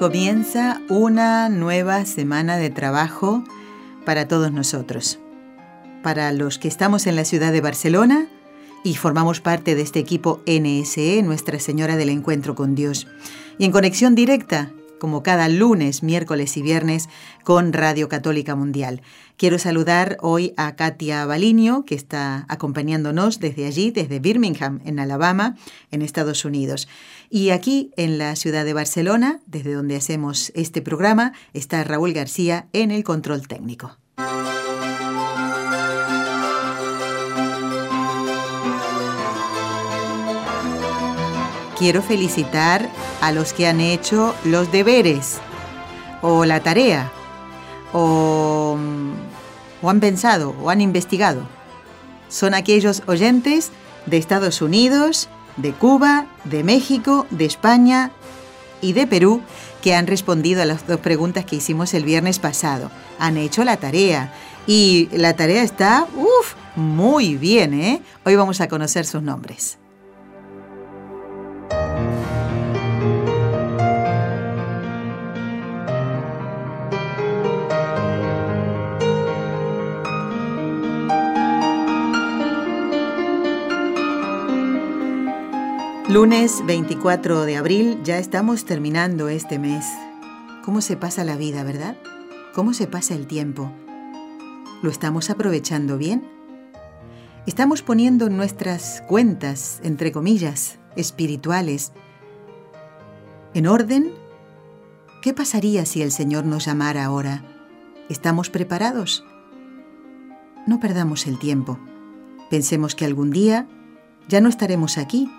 Comienza una nueva semana de trabajo para todos nosotros. Para los que estamos en la ciudad de Barcelona y formamos parte de este equipo NSE, Nuestra Señora del Encuentro con Dios. Y en conexión directa como cada lunes, miércoles y viernes con Radio Católica Mundial. Quiero saludar hoy a Katia Balinio, que está acompañándonos desde allí, desde Birmingham, en Alabama, en Estados Unidos. Y aquí, en la ciudad de Barcelona, desde donde hacemos este programa, está Raúl García en el control técnico. quiero felicitar a los que han hecho los deberes o la tarea o, han pensado o han investigado. Son aquellos oyentes de Estados Unidos, de Cuba, de México, de España y de Perú que han respondido a las dos preguntas que hicimos el viernes pasado. Han hecho la tarea y la tarea está, uff, muy bien, ¿eh? Hoy vamos a conocer sus nombres. Lunes 24 de abril, ya estamos terminando este mes. ¿Cómo se pasa la vida, verdad? ¿Cómo se pasa el tiempo? ¿Lo estamos aprovechando bien? ¿Estamos poniendo nuestras cuentas, entre comillas, espirituales, en orden? ¿Qué pasaría si el Señor nos llamara ahora? ¿Estamos preparados? No perdamos el tiempo. Pensemos que algún día ya no estaremos aquí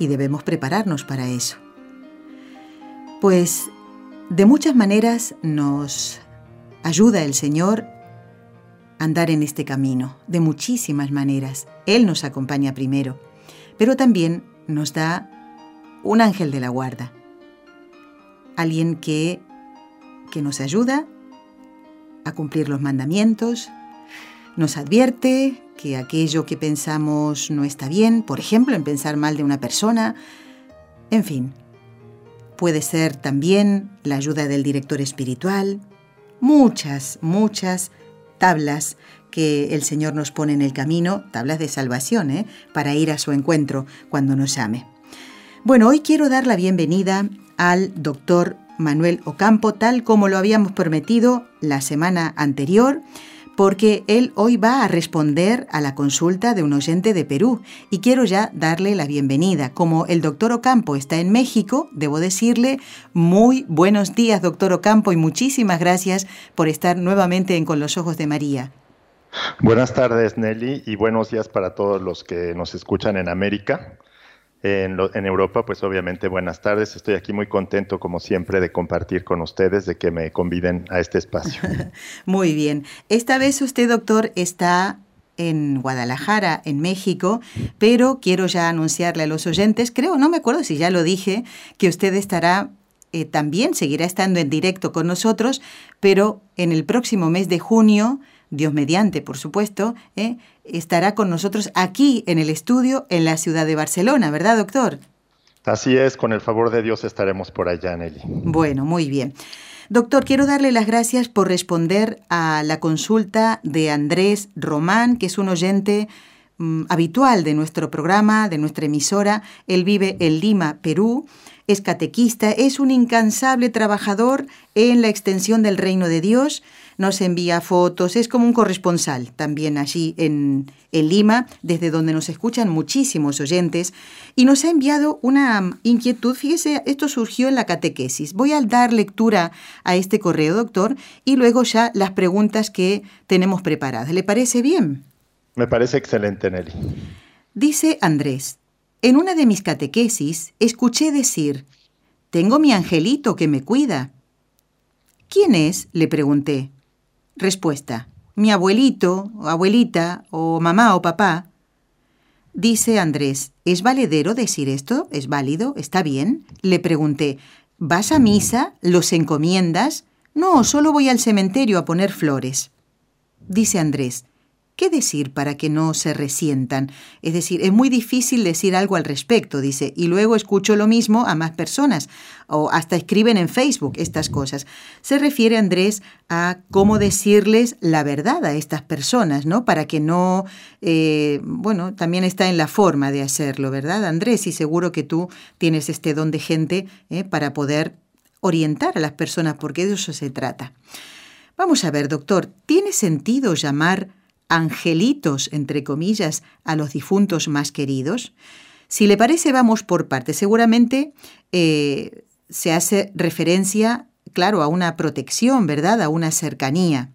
y debemos prepararnos para eso. Pues de muchas maneras nos ayuda el Señor a andar en este camino, de muchísimas maneras. Él nos acompaña primero, pero también nos da un ángel de la guarda, alguien que, que nos ayuda a cumplir los mandamientos, nos advierte que aquello que pensamos no está bien, por ejemplo, en pensar mal de una persona, en fin. Puede ser también la ayuda del director espiritual, muchas, muchas tablas que el Señor nos pone en el camino, tablas de salvación, ¿eh? para ir a su encuentro cuando nos llame. Bueno, hoy quiero dar la bienvenida al doctor Manuel Ocampo, tal como lo habíamos prometido la semana anterior porque él hoy va a responder a la consulta de un oyente de Perú y quiero ya darle la bienvenida. Como el doctor Ocampo está en México, debo decirle muy buenos días, doctor Ocampo, y muchísimas gracias por estar nuevamente en Con los Ojos de María. Buenas tardes, Nelly, y buenos días para todos los que nos escuchan en América. En, Europa, pues obviamente buenas tardes. Estoy aquí muy contento, como siempre, de compartir con ustedes, de que me conviden a este espacio. muy bien. Esta vez usted, doctor, está en Guadalajara, en México, pero quiero ya anunciarle a los oyentes, creo, no me acuerdo si ya lo dije, que usted estará eh, también, seguirá estando en directo con nosotros, pero en el próximo mes de junio Dios mediante, por supuesto, ¿eh? Estará con nosotros aquí en el estudio en la ciudad de Barcelona, ¿verdad, doctor? Así es, con el favor de Dios estaremos por allá, Nelly. Bueno, muy bien. Doctor, quiero darle las gracias por responder a la consulta de Andrés Román, que es un oyente mm, habitual de nuestro programa, de nuestra emisora. Él vive en Lima, Perú es catequista, es un incansable trabajador en la extensión del reino de Dios, nos envía fotos, es como un corresponsal también allí en, en Lima, desde donde nos escuchan muchísimos oyentes, y nos ha enviado una inquietud. Fíjese, esto surgió en la catequesis. Voy a dar lectura a este correo, doctor, y luego ya las preguntas que tenemos preparadas. ¿Le parece bien? Me parece excelente, Nelly. Dice Andrés, en una de mis catequesis escuché decir, Tengo mi angelito que me cuida. ¿Quién es? le pregunté. Respuesta. Mi abuelito, abuelita, o mamá o papá. Dice Andrés, ¿es valedero decir esto? ¿Es válido? ¿Está bien? Le pregunté, ¿vas a misa? ¿Los encomiendas? No, solo voy al cementerio a poner flores. Dice Andrés, ¿Qué decir para que no se resientan? Es decir, es muy difícil decir algo al respecto, dice, y luego escucho lo mismo a más personas, o hasta escriben en Facebook estas cosas. Se refiere Andrés a cómo decirles la verdad a estas personas, ¿no? Para que no, eh, bueno, también está en la forma de hacerlo, ¿verdad, Andrés? Y seguro que tú tienes este don de gente eh, para poder orientar a las personas, porque de eso se trata. Vamos a ver, doctor, ¿tiene sentido llamar angelitos, entre comillas, a los difuntos más queridos? Si le parece, vamos por partes. Seguramente eh, se hace referencia, claro, a una protección, ¿verdad? A una cercanía.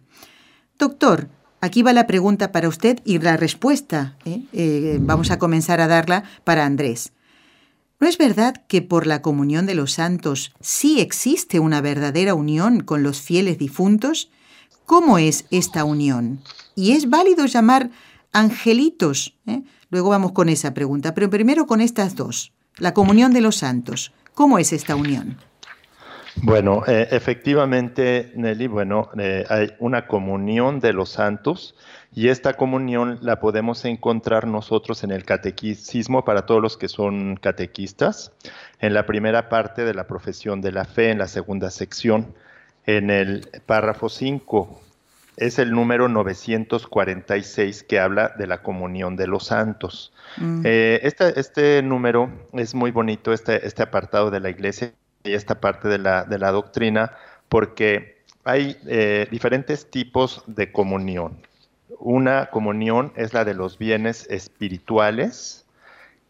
Doctor, aquí va la pregunta para usted y la respuesta. ¿eh? Eh, vamos a comenzar a darla para Andrés. ¿No es verdad que por la comunión de los santos sí existe una verdadera unión con los fieles difuntos? ¿Cómo es esta unión? Y es válido llamar angelitos. ¿eh? Luego vamos con esa pregunta, pero primero con estas dos. La comunión de los santos. ¿Cómo es esta unión? Bueno, eh, efectivamente, Nelly, bueno, eh, hay una comunión de los santos y esta comunión la podemos encontrar nosotros en el catequismo para todos los que son catequistas, en la primera parte de la profesión de la fe, en la segunda sección, en el párrafo 5, es el número 946 que habla de la comunión de los santos. Mm. Eh, este, este, número es muy bonito, este, este, apartado de la iglesia y esta parte de la, de la doctrina, porque hay eh, diferentes tipos de comunión. Una comunión es la de los bienes espirituales,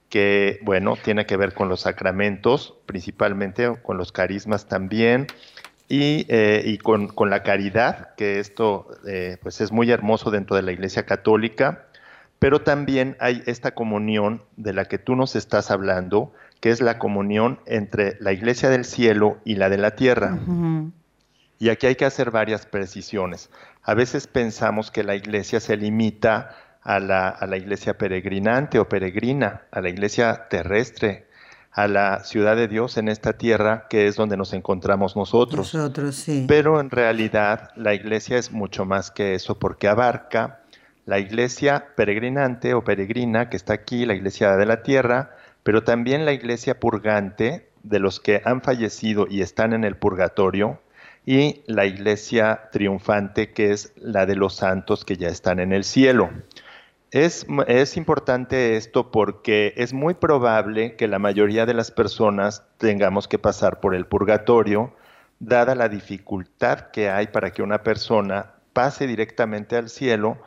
que, bueno, tiene que ver con los sacramentos, principalmente con los carismas también, y, eh, con, la caridad, que esto eh, pues es muy hermoso dentro de la Iglesia Católica, pero también hay esta comunión de la que tú nos estás hablando, que es la comunión entre la Iglesia del cielo y la de la tierra. Y aquí hay que hacer varias precisiones. A veces pensamos que la Iglesia se limita a la, a la Iglesia peregrinante o peregrina, a la Iglesia terrestre, a la ciudad de Dios en esta tierra que es donde nos encontramos nosotros. Nosotros, sí. Pero en realidad la iglesia es mucho más que eso porque abarca la iglesia peregrinante o peregrina que está aquí, la iglesia de la tierra, pero también la iglesia purgante de los que han fallecido y están en el purgatorio, y la iglesia triunfante que es la de los santos que ya están en el cielo. Es, importante esto porque es muy probable que la mayoría de las personas tengamos que pasar por el purgatorio, dada la dificultad que hay para que una persona pase directamente al cielo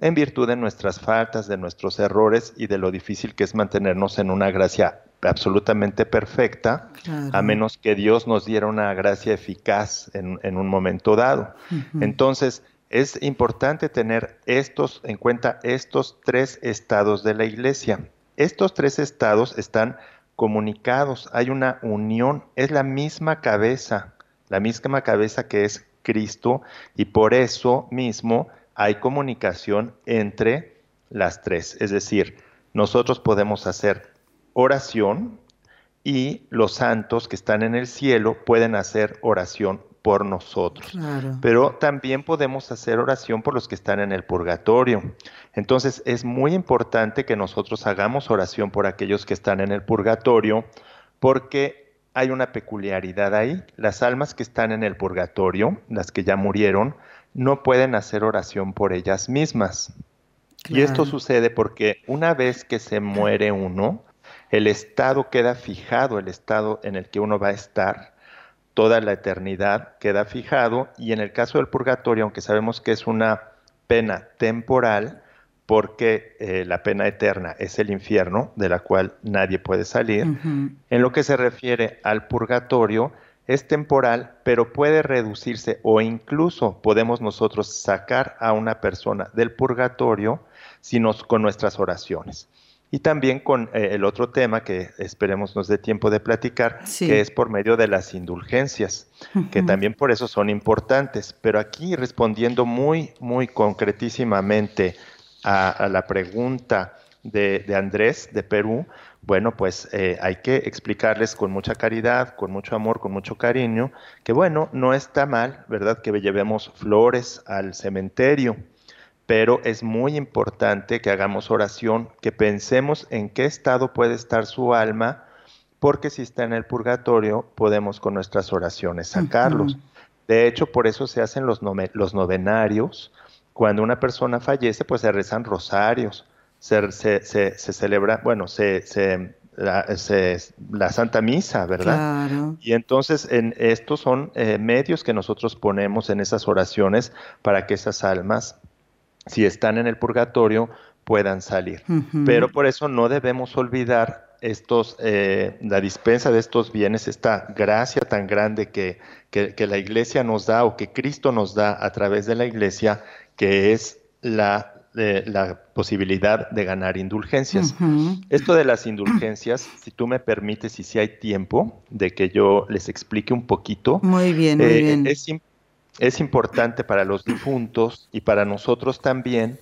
en virtud de nuestras faltas, de nuestros errores y de lo difícil que es mantenernos en una gracia absolutamente perfecta, a menos que Dios nos diera una gracia eficaz en, un momento dado. Entonces, es importante tener estos en cuenta estos tres estados de la iglesia. Estos tres estados están comunicados, hay una unión, es la misma cabeza, la misma cabeza que es Cristo y por eso mismo hay comunicación entre las tres. Es decir, nosotros podemos hacer oración y los santos que están en el cielo pueden hacer oración por nosotros. Pero también podemos hacer oración por los que están en el purgatorio. Entonces es muy importante que nosotros hagamos oración por aquellos que están en el purgatorio porque hay una peculiaridad ahí. Las almas que están en el purgatorio, las que ya murieron, no pueden hacer oración por ellas mismas. Y esto sucede porque una vez que se muere uno, el estado queda fijado, el estado en el que uno va a estar, toda la eternidad queda fijado y en el caso del purgatorio, aunque sabemos que es una pena temporal, porque eh, la pena eterna es el infierno, de la cual nadie puede salir, en lo que se refiere al purgatorio, es temporal, pero puede reducirse o incluso podemos nosotros sacar a una persona del purgatorio si con nuestras oraciones. Y también con eh, el otro tema que esperemos nos dé tiempo de platicar, que es por medio de las indulgencias, que también por eso son importantes. Pero aquí respondiendo muy, muy concretísimamente a, la pregunta de, Andrés de Perú, bueno, pues eh, hay que explicarles con mucha caridad, con mucho amor, con mucho cariño, que bueno, no está mal, ¿verdad? Que llevemos flores al cementerio pero es muy importante que hagamos oración, que pensemos en qué estado puede estar su alma, porque si está en el purgatorio podemos con nuestras oraciones sacarlos. De hecho, por eso se hacen los, los, novenarios. Cuando una persona fallece, pues se rezan rosarios, se, se, celebra, bueno, se, la, la, Santa Misa, ¿verdad? Y entonces en, estos son eh, medios que nosotros ponemos en esas oraciones para que esas almas si están en el purgatorio, puedan salir. Pero por eso no debemos olvidar estos, eh, la dispensa de estos bienes, esta gracia tan grande que, que, la iglesia nos da o que Cristo nos da a través de la iglesia, que es la, eh, la posibilidad de ganar indulgencias. Esto de las indulgencias, si tú me permites y si hay tiempo de que yo les explique un poquito. Muy bien, muy eh, bien. Es importante es importante para los difuntos y para nosotros también,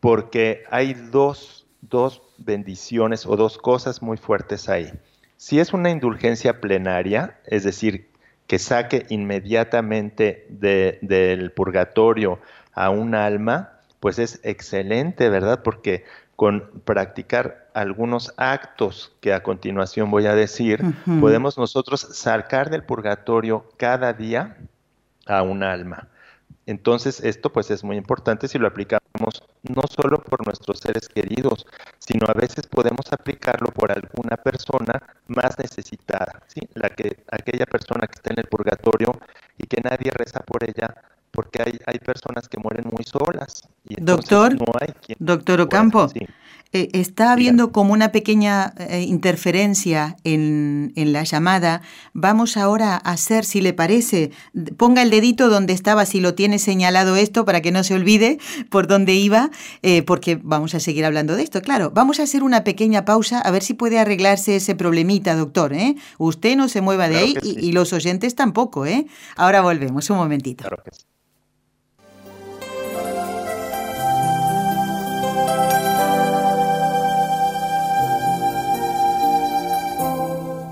porque hay dos, dos bendiciones o dos cosas muy fuertes ahí. Si es una indulgencia plenaria, es decir, que saque inmediatamente del purgatorio a un alma, pues es excelente, ¿verdad? Porque con practicar algunos actos que a continuación voy a decir, podemos nosotros sacar del purgatorio cada día a un alma. Entonces, esto pues es muy importante si lo aplicamos no solo por nuestros seres queridos, sino a veces podemos aplicarlo por alguna persona más necesitada, ¿sí? La que, aquella persona que está en el purgatorio y que nadie reza por ella, porque hay, hay personas que mueren muy solas. Y doctor, no hay quien doctor Ocampo, eh, está habiendo como una pequeña eh, interferencia en, la llamada. Vamos ahora a hacer, si le parece, ponga el dedito donde estaba, si lo tiene señalado esto, para que no se olvide por dónde iba, eh, porque vamos a seguir hablando de esto. Claro, vamos a hacer una pequeña pausa a ver si puede arreglarse ese problemita, doctor. Usted no se mueva de ahí y, y, los oyentes tampoco. ¿eh? Ahora volvemos, un momentito. Claro que sí.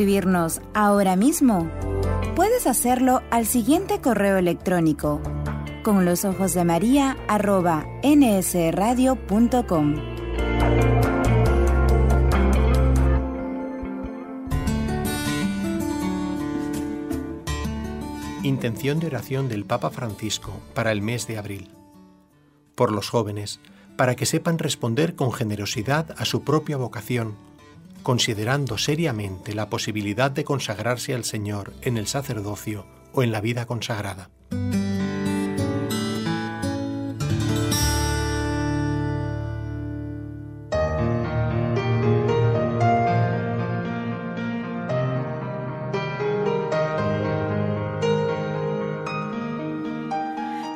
Escribirnos ahora mismo, puedes hacerlo al siguiente correo electrónico con los ojos de María arroba nsradio.com. Intención de oración del Papa Francisco para el mes de abril. Por los jóvenes, para que sepan responder con generosidad a su propia vocación considerando seriamente la posibilidad de consagrarse al Señor en el sacerdocio o en la vida consagrada.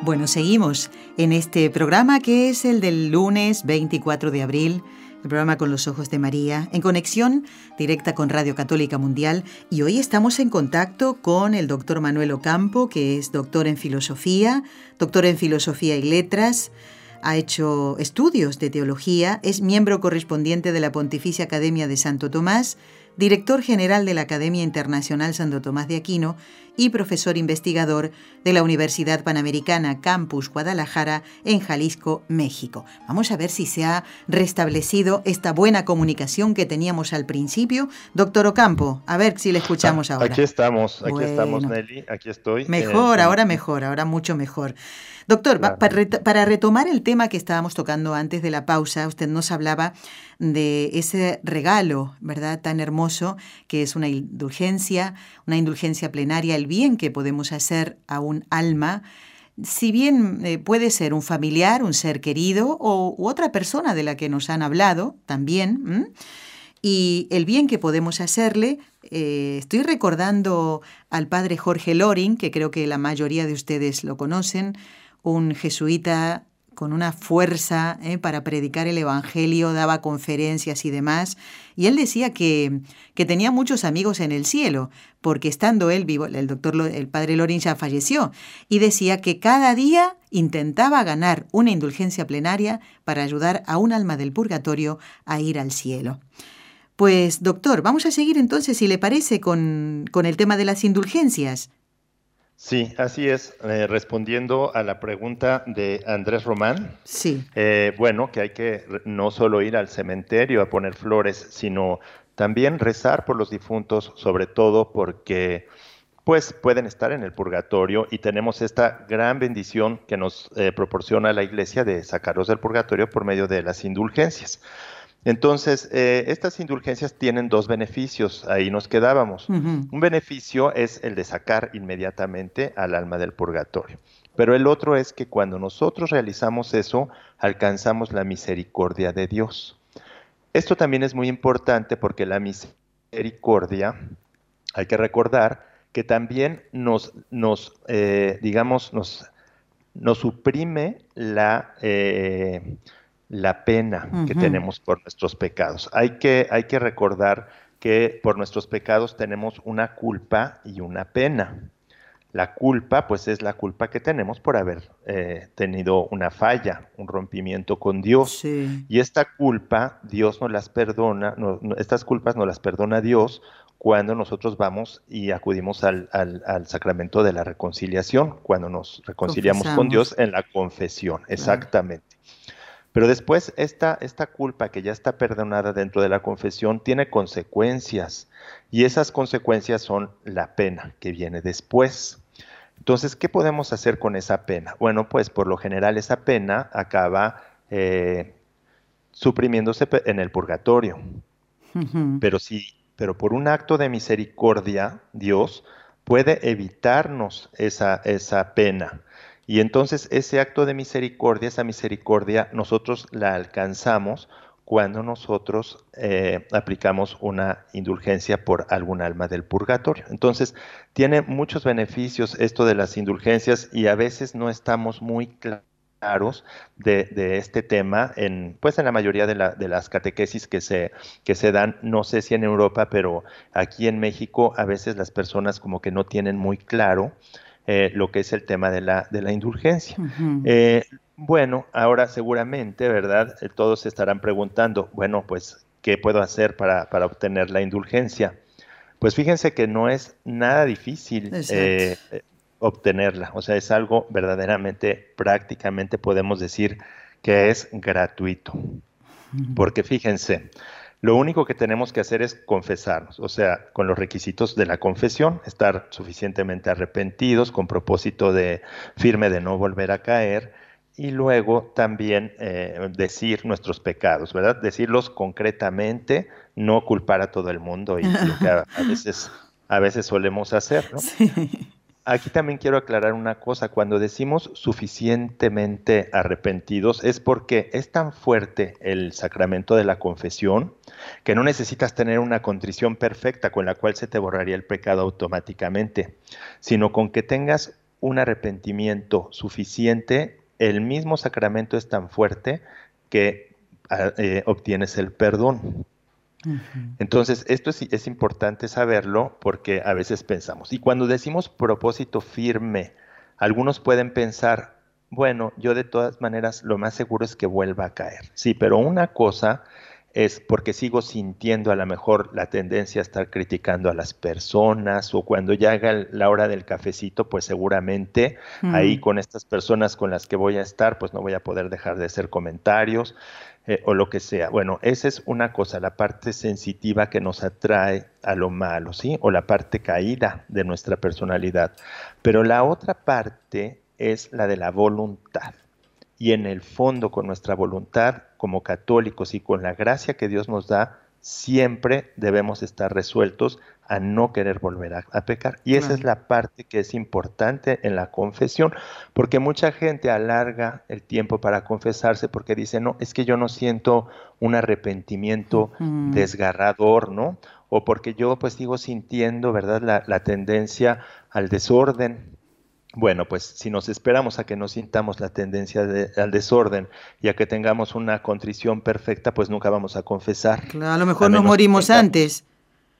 Bueno, seguimos en este programa que es el del lunes 24 de abril el programa Con los Ojos de María, en conexión directa con Radio Católica Mundial. Y hoy estamos en contacto con el doctor Manuel Ocampo, que es doctor en filosofía, doctor en filosofía y letras. Ha hecho estudios de teología, es miembro correspondiente de la Pontificia Academia de Santo Tomás, director general de la Academia Internacional Santo Tomás de Aquino y profesor investigador de la Universidad Panamericana Campus Guadalajara en Jalisco, México. Vamos a ver si se ha restablecido esta buena comunicación que teníamos al principio. Doctor Ocampo, a ver si le escuchamos ahora. Aquí estamos, aquí estamos, Nelly, aquí estoy. Mejor, ahora mejor, ahora mucho mejor. Doctor, para retomar el tema que estábamos tocando antes de la pausa, usted nos hablaba de ese regalo, ¿verdad?, tan hermoso que es una indulgencia, una indulgencia plenaria, el bien que podemos hacer a un alma, si bien eh, puede ser un familiar, un ser querido o u otra persona de la que nos han hablado también, y el bien que podemos hacerle, eh, estoy recordando al padre Jorge Loring, que creo que la mayoría de ustedes lo conocen, un jesuita con una fuerza eh, para predicar el Evangelio, daba conferencias y demás. Y él decía que, que, tenía muchos amigos en el cielo, porque estando él vivo, el doctor, el padre Lorin ya falleció, y decía que cada día intentaba ganar una indulgencia plenaria para ayudar a un alma del purgatorio a ir al cielo. Pues doctor, vamos a seguir entonces, si le parece, con, con el tema de las indulgencias. Sí, así es. Eh, respondiendo a la pregunta de Andrés Román. Sí. Eh, bueno, que hay que no solo ir al cementerio a poner flores, sino también rezar por los difuntos, sobre todo porque pues pueden estar en el purgatorio y tenemos esta gran bendición que nos eh, proporciona la iglesia de sacarlos del purgatorio por medio de las indulgencias. Entonces, eh, estas indulgencias tienen dos beneficios, ahí nos quedábamos. Un beneficio es el de sacar inmediatamente al alma del purgatorio, pero el otro es que cuando nosotros realizamos eso, alcanzamos la misericordia de Dios. Esto también es muy importante porque la misericordia, hay que recordar que también nos, nos eh, digamos, nos, nos suprime la... Eh, la pena que tenemos por nuestros pecados. Hay que, hay que recordar que por nuestros pecados tenemos una culpa y una pena. La culpa, pues es la culpa que tenemos por haber eh, tenido una falla, un rompimiento con Dios. Y esta culpa, Dios nos las perdona, estas culpas nos las perdona Dios cuando nosotros vamos y acudimos al, sacramento de la reconciliación, cuando nos reconciliamos con Dios en la confesión, exactamente. Pero después esta, esta culpa que ya está perdonada dentro de la confesión tiene consecuencias y esas consecuencias son la pena que viene después. Entonces, ¿qué podemos hacer con esa pena? Bueno, pues por lo general esa pena acaba eh, suprimiéndose en el purgatorio. Pero sí, pero por un acto de misericordia, Dios puede evitarnos esa, esa pena. Y entonces ese acto de misericordia, esa misericordia, nosotros la alcanzamos cuando nosotros eh, aplicamos una indulgencia por algún alma del purgatorio. Entonces, tiene muchos beneficios esto de las indulgencias y a veces no estamos muy claros de, este tema pues en la mayoría de, de, las catequesis que se, que se dan, no sé si en Europa, pero aquí en México a veces las personas como que no tienen muy claro eh, lo que es el tema de la, de la indulgencia. Eh, bueno, ahora seguramente, ¿verdad? Eh, todos se estarán preguntando, bueno, pues, ¿qué puedo hacer para, para obtener la indulgencia? Pues fíjense que no es nada difícil obtenerla, o sea, es algo verdaderamente, prácticamente podemos decir que es gratuito. Porque fíjense, lo único que tenemos que hacer es confesarnos, o sea, con los requisitos de la confesión, estar suficientemente arrepentidos con propósito de firme de no volver a caer y luego también eh, decir nuestros pecados, ¿verdad? Decirlos concretamente, no culpar a todo el mundo y lo que a, veces a veces solemos hacer, ¿no? Sí. Aquí también quiero aclarar una cosa, cuando decimos suficientemente arrepentidos es porque es tan fuerte el sacramento de la confesión que no necesitas tener una contrición perfecta con la cual se te borraría el pecado automáticamente, sino con que tengas un arrepentimiento suficiente, el mismo sacramento es tan fuerte que ah, eh, obtienes el perdón. Entonces, esto es, importante saberlo porque a veces pensamos, y cuando decimos propósito firme, algunos pueden pensar, bueno, yo de todas maneras lo más seguro es que vuelva a caer. Sí, pero una cosa es porque sigo sintiendo a lo mejor la tendencia a estar criticando a las personas o cuando ya haga la hora del cafecito, pues seguramente ahí con estas personas con las que voy a estar, pues no voy a poder dejar de hacer comentarios eh, o lo que sea. Bueno, esa es una cosa, la parte sensitiva que nos atrae a lo malo, ¿sí? O la parte caída de nuestra personalidad. Pero la otra parte es la de la voluntad y en el fondo con nuestra voluntad como católicos y con la gracia que Dios nos da, siempre debemos estar resueltos a no querer volver a, pecar. Y esa es la parte que es importante en la confesión, porque mucha gente alarga el tiempo para confesarse porque dice, no, es que yo no siento un arrepentimiento desgarrador, ¿no? O porque yo pues sigo sintiendo, ¿verdad?, la, la tendencia al desorden, bueno, pues si nos esperamos a que no sintamos la tendencia al desorden y a que tengamos una contrición perfecta, pues nunca vamos a confesar. Claro, a lo mejor nos morimos antes.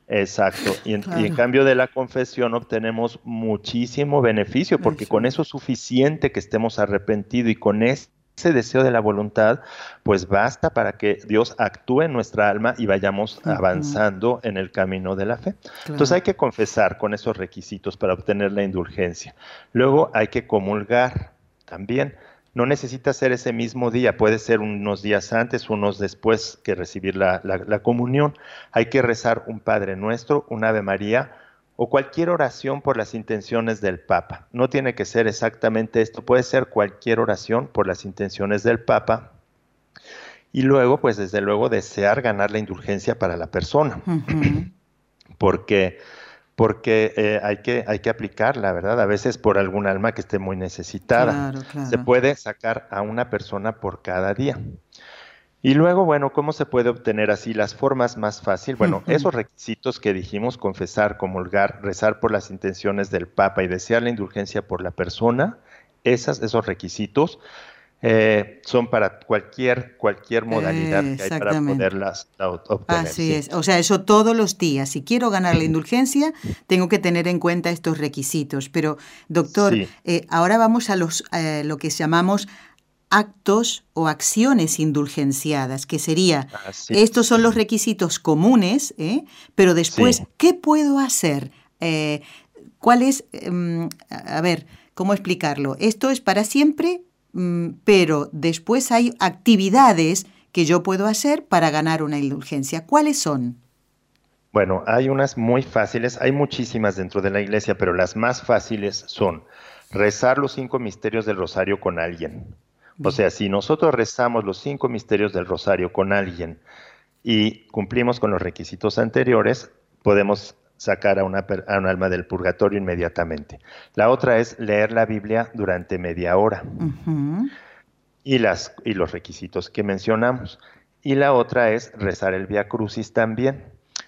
Exacto, y en, cambio de la confesión obtenemos muchísimo beneficio, porque con eso es suficiente que estemos arrepentidos y con ese deseo de la voluntad, pues basta para que Dios actúe en nuestra alma y vayamos avanzando en el camino de la fe. Entonces hay que confesar con esos requisitos para obtener la indulgencia. Luego hay que comulgar también. No necesita ser ese mismo día, puede ser unos días antes, unos después que recibir la, la comunión. Hay que rezar un Padre Nuestro, un Ave María, o cualquier oración por las intenciones del Papa. No tiene que ser exactamente esto, puede ser cualquier oración por las intenciones del Papa. Y luego, pues desde luego, desear ganar la indulgencia para la persona. Porque, porque eh, hay, que, hay que aplicarla, ¿verdad? A veces por algún alma que esté muy necesitada. Se puede sacar a una persona por cada día. Y luego, bueno, ¿cómo se puede obtener así las formas más fáciles? Bueno, esos requisitos que dijimos, confesar, comulgar, rezar por las intenciones del Papa y desear la indulgencia por la persona, esas, esos requisitos eh, son para cualquier, cualquier modalidad que hay para poderlas obtener. Así es, o sea, eso todos los días. Si quiero ganar la indulgencia, tengo que tener en cuenta estos requisitos. Pero, doctor, eh, ahora vamos a los, eh, lo que llamamos actos o acciones indulgenciadas, que sería, estos son los requisitos comunes, ¿eh? pero después, ¿qué puedo hacer? Eh, ¿Cuál es, em, a ver, cómo explicarlo? Esto es para siempre, pero después hay actividades que yo puedo hacer para ganar una indulgencia. ¿Cuáles son? Bueno, hay unas muy fáciles, hay muchísimas dentro de la iglesia, pero las más fáciles son rezar los cinco misterios del rosario con alguien, o sea, si nosotros rezamos los cinco misterios del rosario con alguien y cumplimos con los requisitos anteriores, podemos sacar a, una, un alma del purgatorio inmediatamente. La otra es leer la Biblia durante media hora y, las, y los requisitos que mencionamos. Y la otra es rezar el Via Crucis también.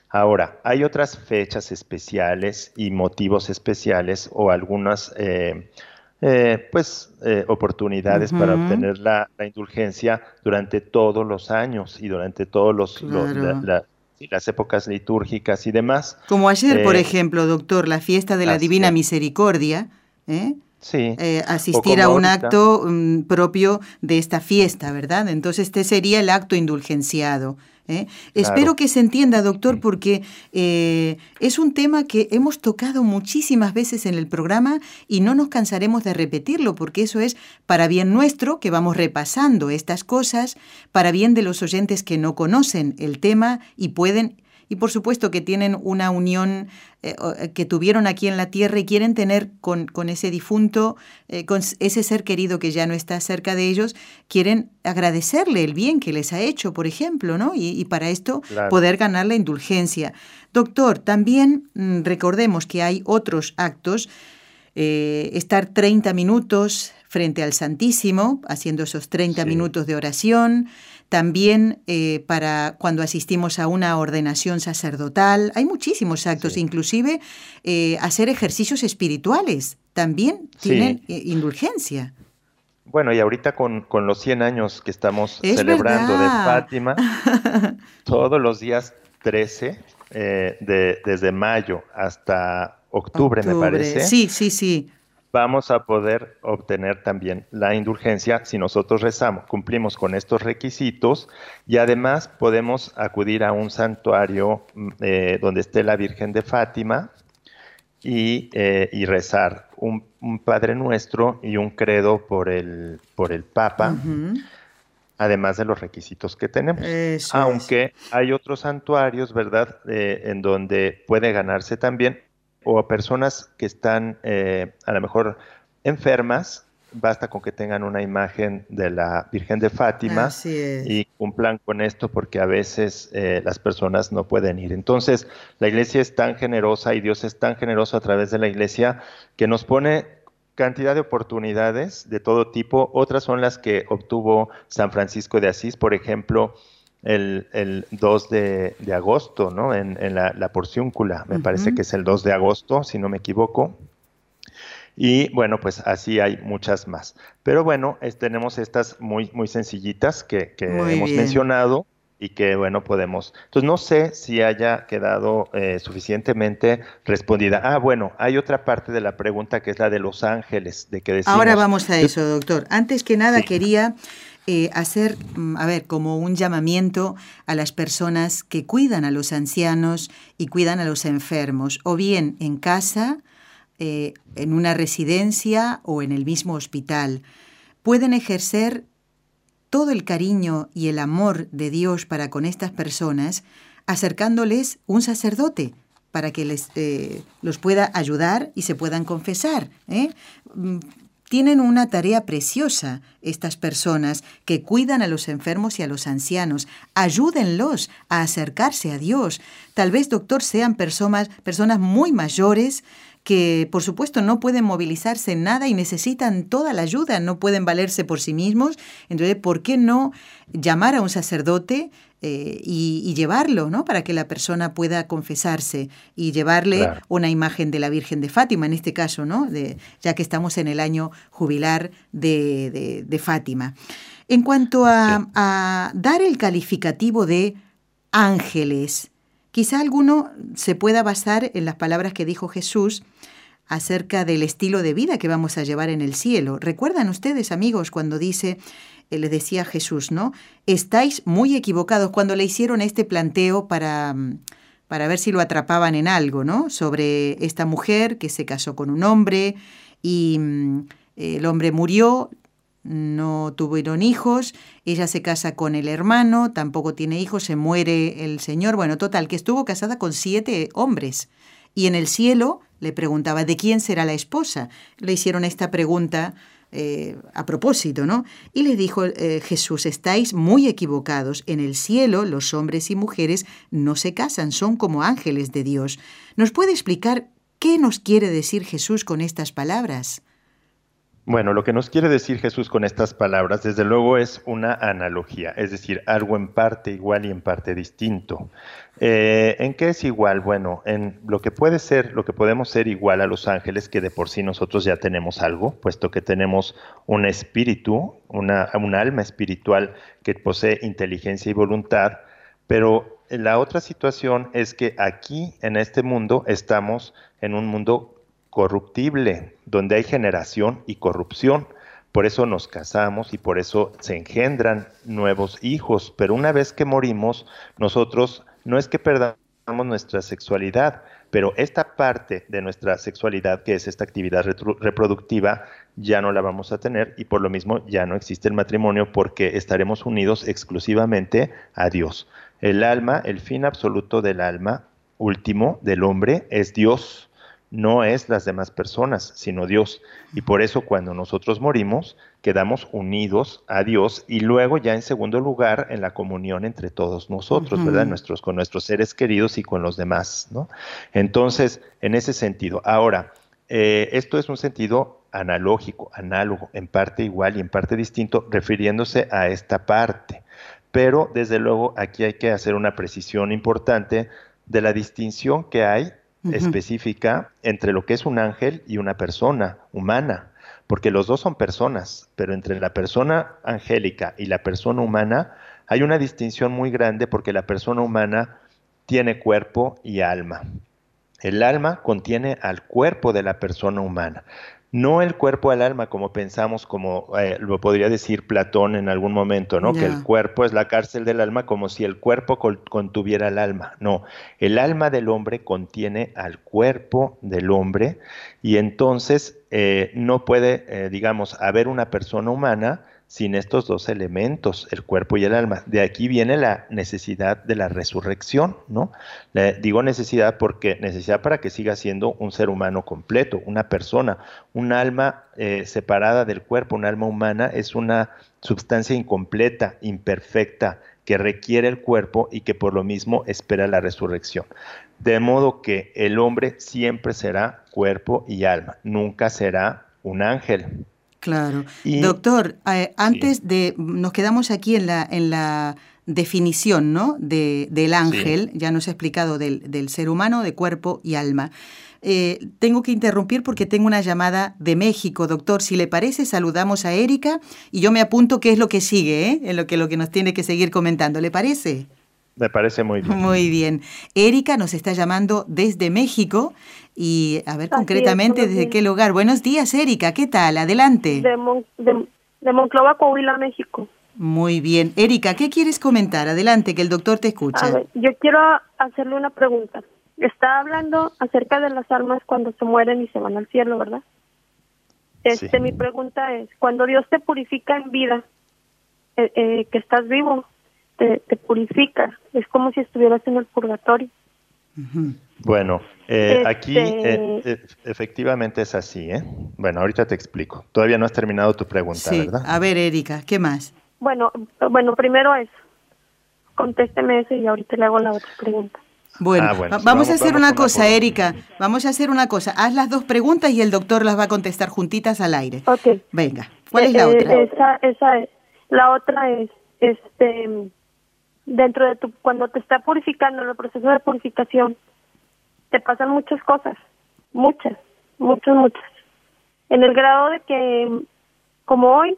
Ahora, hay otras fechas especiales y motivos especiales o algunas eh, eh, pues eh, oportunidades para obtener la, indulgencia durante todos los años y durante todos los, las épocas litúrgicas y demás. Como ayer, por eh, ejemplo, doctor, la fiesta de la Divina Misericordia. Sí. asistir a un acto mm, propio de esta fiesta, ¿verdad? Entonces este sería el acto indulgenciado. ¿Eh? Espero que se entienda, doctor, porque eh, es un tema que hemos tocado muchísimas veces en el programa y no nos cansaremos de repetirlo, porque eso es para bien nuestro, que vamos repasando estas cosas, para bien de los oyentes que no conocen el tema y pueden y por supuesto que tienen una unión eh, eh, que tuvieron aquí en la tierra y quieren tener con, ese difunto, eh, con ese ser querido que ya no está cerca de ellos, quieren agradecerle el bien que les ha hecho, por ejemplo, ¿no? Y, para esto poder ganar la indulgencia. Doctor, también mm, recordemos que hay otros actos, estar 30 minutos frente al Santísimo, haciendo esos 30 minutos de oración, también eh, para cuando asistimos a una ordenación sacerdotal. Hay muchísimos actos, inclusive eh, hacer ejercicios espirituales también tienen eh, indulgencia. Bueno, y ahorita con, los 100 años que estamos celebrando de Fátima, todos los días 13, de, desde mayo hasta octubre, me parece. Sí, sí, sí vamos a poder obtener también la indulgencia si nosotros rezamos, cumplimos con estos requisitos y además podemos acudir a un santuario mm, eh, donde esté la Virgen de Fátima y, eh, rezar un, Padre Nuestro y un credo por el, por el Papa. además de los requisitos que tenemos. Aunque hay otros santuarios, ¿verdad?, eh, en donde puede ganarse también o a personas que están eh, a lo mejor enfermas, basta con que tengan una imagen de la Virgen de Fátima y cumplan con esto porque a veces eh, las personas no pueden ir. Entonces, la iglesia es tan generosa y Dios es tan generoso a través de la iglesia que nos pone cantidad de oportunidades de todo tipo. Otras son las que obtuvo San Francisco de Asís, por ejemplo, el, 2 de, agosto, ¿no? En, la, la, porciúncula, me parece que es el 2 de agosto, si no me equivoco. Y bueno, pues así hay muchas más. Pero bueno, tenemos estas muy, muy sencillitas que, hemos mencionado y que bueno, podemos. Entonces no sé si haya quedado eh, suficientemente respondida. Ah, bueno, hay otra parte de la pregunta que es la de los ángeles, de que decimos, Ahora vamos a eso, doctor. Antes que nada quería eh, hacer, mm, a ver, como un llamamiento a las personas que cuidan a los ancianos y cuidan a los enfermos, o bien en casa, eh, en una residencia o en el mismo hospital. Pueden ejercer todo el cariño y el amor de Dios para con estas personas, acercándoles un sacerdote para que les, eh, los pueda ayudar y se puedan confesar. Mm, tienen una tarea preciosa estas personas que cuidan a los enfermos y a los ancianos. Ayúdenlos a acercarse a Dios. Tal vez, doctor, sean personas, personas muy mayores que por supuesto no pueden movilizarse en nada y necesitan toda la ayuda, no pueden valerse por sí mismos. Entonces, ¿por qué no llamar a un sacerdote eh, y, llevarlo, ¿no? Para que la persona pueda confesarse y llevarle una imagen de la Virgen de Fátima, en este caso, ¿no? De, ya que estamos en el año jubilar de, Fátima. En cuanto a, a dar el calificativo de ángeles, Quizá alguno se pueda basar en las palabras que dijo Jesús acerca del estilo de vida que vamos a llevar en el cielo. ¿Recuerdan ustedes, amigos, cuando dice, eh, le decía Jesús, ¿no? Estáis muy equivocados cuando le hicieron este planteo para, mm, para ver si lo atrapaban en algo, ¿no? Sobre esta mujer que se casó con un hombre y mm, el hombre murió, no tuvieron hijos, ella se casa con el hermano, tampoco tiene hijos, se muere el señor, bueno, total, que estuvo casada con siete hombres. Y en el cielo le preguntaba, ¿de quién será la esposa? Le hicieron esta pregunta eh, a propósito, ¿no? Y le dijo eh, Jesús, estáis muy equivocados. En el cielo los hombres y mujeres no se casan, son como ángeles de Dios. ¿Nos puede explicar qué nos quiere decir Jesús con estas palabras? Bueno, lo que nos quiere decir Jesús con estas palabras, desde luego, es una analogía, es decir, algo en parte igual y en parte distinto. Eh, ¿En qué es igual? Bueno, en lo que puede ser, lo que podemos ser igual a los ángeles, que de por sí nosotros ya tenemos algo, puesto que tenemos un espíritu, una, un alma espiritual que posee inteligencia y voluntad, pero la otra situación es que aquí, en este mundo, estamos en un mundo corruptible, donde hay generación y corrupción. Por eso nos casamos y por eso se engendran nuevos hijos. Pero una vez que morimos, nosotros no es que perdamos nuestra sexualidad, pero esta parte de nuestra sexualidad, que es esta actividad reproductiva, ya no la vamos a tener y por lo mismo ya no existe el matrimonio porque estaremos unidos exclusivamente a Dios. El alma, el fin absoluto del alma último del hombre es Dios no es las demás personas, sino Dios. Y por eso cuando nosotros morimos, quedamos unidos a Dios y luego ya en segundo lugar en la comunión entre todos nosotros, ¿verdad? Nuestros, con nuestros seres queridos y con los demás, ¿no? Entonces, en ese sentido. Ahora, eh, esto es un sentido analógico, análogo, en parte igual y en parte distinto, refiriéndose a esta parte. Pero desde luego aquí hay que hacer una precisión importante de la distinción que hay específica entre lo que es un ángel y una persona humana, porque los dos son personas, pero entre la persona angélica y la persona humana hay una distinción muy grande porque la persona humana tiene cuerpo y alma. El alma contiene al cuerpo de la persona humana, no el cuerpo al alma como pensamos, como eh, lo podría decir Platón en algún momento, ¿no? Que el cuerpo es la cárcel del alma como si el cuerpo contuviera el alma. No, el alma del hombre contiene al cuerpo del hombre y entonces eh, no puede, eh, digamos, haber una persona humana sin estos dos elementos, el cuerpo y el alma. De aquí viene la necesidad de la resurrección, ¿no? Digo necesidad porque necesidad para que siga siendo un ser humano completo, una persona. Un alma eh, separada del cuerpo, un alma humana, es una sustancia incompleta, imperfecta, que requiere el cuerpo y que por lo mismo espera la resurrección. De modo que el hombre siempre será cuerpo y alma, nunca será un ángel. Claro. Doctor, eh, antes de, nos quedamos aquí en la, en la definición ¿no? de, del ángel, ya nos ha explicado del, del, ser humano, de cuerpo y alma. Eh, tengo que interrumpir porque tengo una llamada de México, doctor. Si le parece, saludamos a Erika y yo me apunto qué es lo que sigue, ¿eh? en lo que, lo que nos tiene que seguir comentando. ¿Le parece? Me parece muy bien. Muy bien. Erika nos está llamando desde México y a ver concretamente desde qué lugar. Buenos días, Erika. ¿Qué tal? Adelante. De, de, Monclova, Coahuila, México. Muy bien. Erika, ¿qué quieres comentar? Adelante, que el doctor te escucha. yo quiero hacerle una pregunta. Está hablando acerca de las almas cuando se mueren y se van al cielo, ¿verdad? Este, Mi pregunta es, cuando Dios te purifica en vida, eh, eh, que estás vivo, te, purifica. Es como si estuvieras en el purgatorio. Bueno, eh, aquí este eh, efectivamente es así, ¿eh? Bueno, ahorita te explico. Todavía no has terminado tu pregunta, sí. ¿verdad? A ver, Erika, ¿qué más? Bueno, bueno, primero es, contésteme eso y ahorita le hago la otra pregunta. Bueno, ah, vamos, a hacer una cosa, Erika. Vamos a hacer una cosa. Haz las dos preguntas y el doctor las va a contestar juntitas al aire. Ok. Venga. ¿Cuál es la eh, otra? Esa, esa es. La otra es, este, dentro de tu, cuando te está purificando, en el proceso de purificación, te pasan muchas cosas, muchas, muchas, muchas. En el grado de que, como hoy,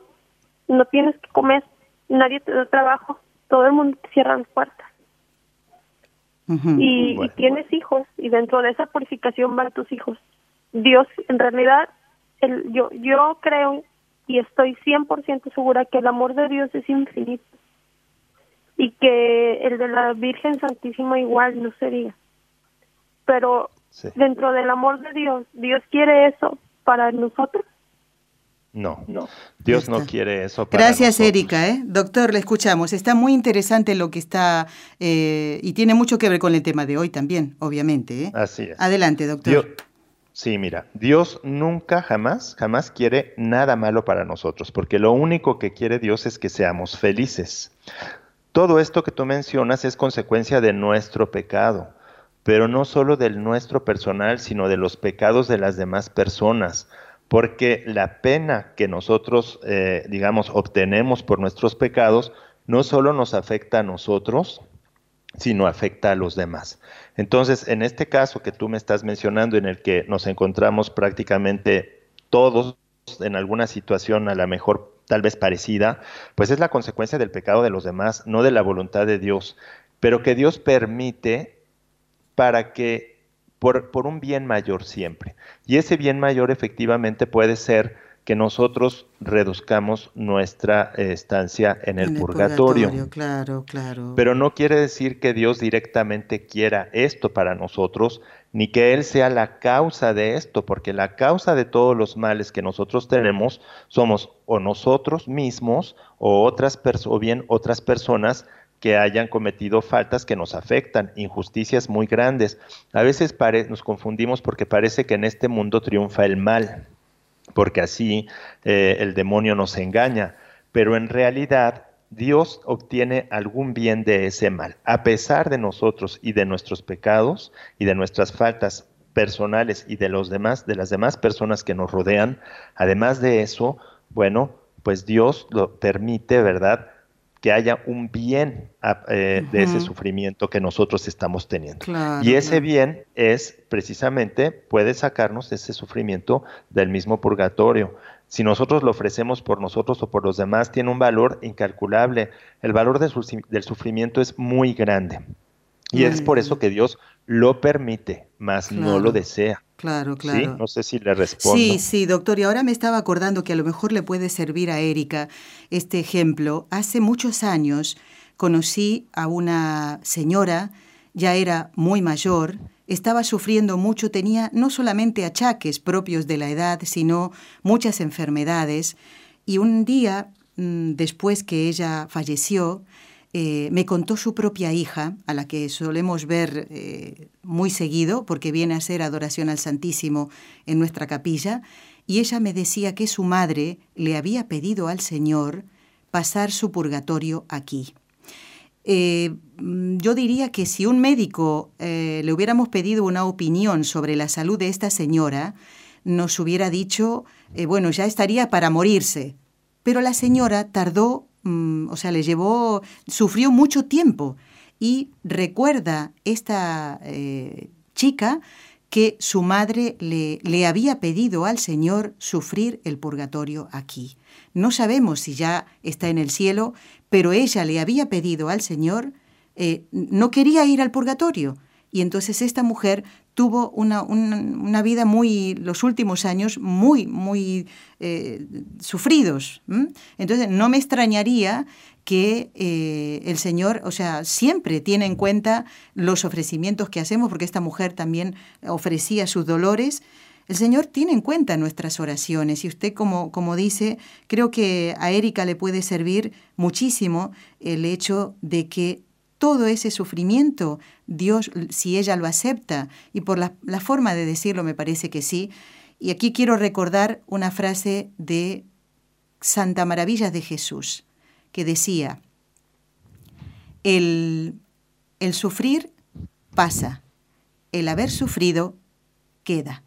no tienes que comer, nadie te da trabajo, todo el mundo te cierra las puertas. y, tienes hijos, y dentro de esa purificación van tus hijos. Dios, en realidad, el, yo, yo creo y estoy 100% segura que el amor de Dios es infinito y que el de la Virgen Santísima igual no sería. Pero dentro del amor de Dios, ¿Dios quiere eso para nosotros? No, no. Dios no quiere eso. Para Gracias, Erika. ¿eh? Doctor, le escuchamos. Está muy interesante lo que está eh, y tiene mucho que ver con el tema de hoy también, obviamente. ¿eh? Así es. Adelante, doctor. sí, mira, Dios nunca, jamás, jamás quiere nada malo para nosotros, porque lo único que quiere Dios es que seamos felices. Todo esto que tú mencionas es consecuencia de nuestro pecado, pero no solo del nuestro personal, sino de los pecados de las demás personas, porque la pena que nosotros, eh, digamos, obtenemos por nuestros pecados, no solo nos afecta a nosotros, sino afecta a los demás. Entonces, en este caso que tú me estás mencionando, en el que nos encontramos prácticamente todos en alguna situación a la mejor tal vez parecida, pues es la consecuencia del pecado de los demás, no de la voluntad de Dios, pero que Dios permite para que, por, por un bien mayor siempre. Y ese bien mayor efectivamente puede ser que nosotros reduzcamos nuestra estancia en el, purgatorio. Claro, claro. Pero no quiere decir que Dios directamente quiera esto para nosotros, ni que Él sea la causa de esto, porque la causa de todos los males que nosotros tenemos somos o nosotros mismos o, otras o bien otras personas que hayan cometido faltas que nos afectan, injusticias muy grandes. A veces nos confundimos porque parece que en este mundo triunfa el mal porque así eh, el demonio nos engaña, pero en realidad Dios obtiene algún bien de ese mal, a pesar de nosotros y de nuestros pecados y de nuestras faltas personales y de los demás, de las demás personas que nos rodean. Además de eso, bueno, pues Dios lo permite, ¿verdad? Que haya un bien eh, de ese sufrimiento que nosotros estamos teniendo. y ese bien es precisamente, puede sacarnos ese sufrimiento del mismo purgatorio. Si nosotros lo ofrecemos por nosotros o por los demás, tiene un valor incalculable. El valor del sufrimiento es muy grande. Y es por eso que Dios lo permite, mas no lo desea. Claro, claro. No sé si le respondo. Sí, sí, doctor. Y ahora me estaba acordando que a lo mejor le puede servir a Erika este ejemplo. Hace muchos años conocí a una señora, ya era muy mayor, estaba sufriendo mucho, tenía no solamente achaques propios de la edad, sino muchas enfermedades. Y un día, mm, después que ella falleció, eh, me contó su propia hija, a la que solemos ver eh, muy seguido, porque viene a hacer adoración al Santísimo en nuestra capilla, y ella me decía que su madre le había pedido al Señor pasar su purgatorio aquí. Eh, yo diría que si un médico le hubiéramos pedido una opinión sobre la salud de esta señora, nos hubiera dicho, bueno, ya estaría para morirse. Pero la señora tardó Mm, o sea, le llevó, sufrió mucho tiempo y recuerda esta eh, chica que su madre le, le, había pedido al Señor sufrir el purgatorio aquí. No sabemos si ya está en el cielo, pero ella le había pedido al Señor, eh, no quería ir al purgatorio. Y entonces esta mujer tuvo una, una, vida muy, los últimos años, muy, muy eh, sufridos. Entonces, no me extrañaría que eh, el Señor, o sea, siempre tiene en cuenta los ofrecimientos que hacemos, porque esta mujer también ofrecía sus dolores. El Señor tiene en cuenta nuestras oraciones y usted, como, como dice, creo que a Erika le puede servir muchísimo el hecho de que todo ese sufrimiento, Dios, si ella lo acepta, y por la, forma de decirlo me parece que sí, y aquí quiero recordar una frase de Santa Maravillas de Jesús, que decía, el, el sufrir pasa, el haber sufrido queda,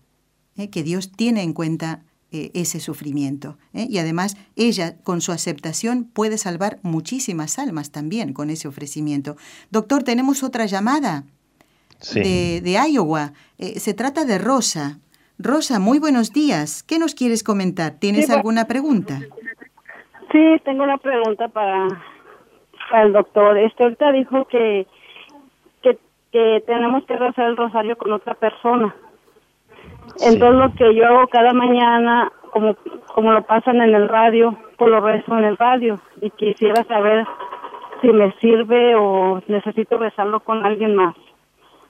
¿eh? que Dios tiene en cuenta eh, ese sufrimiento. ¿eh? Y además ella con su aceptación puede salvar muchísimas almas también con ese ofrecimiento. Doctor, tenemos otra llamada de, de, Iowa. Eh, se trata de Rosa. Rosa, muy buenos días. ¿Qué nos quieres comentar? ¿Tienes alguna pregunta? Sí, tengo una pregunta para, para el doctor. Este ahorita dijo que, que, que tenemos que rezar el rosario con otra persona. Entonces lo que yo hago cada mañana, como, como lo pasan en el radio, pues lo rezo en el radio y quisiera saber si me sirve o necesito rezarlo con alguien más.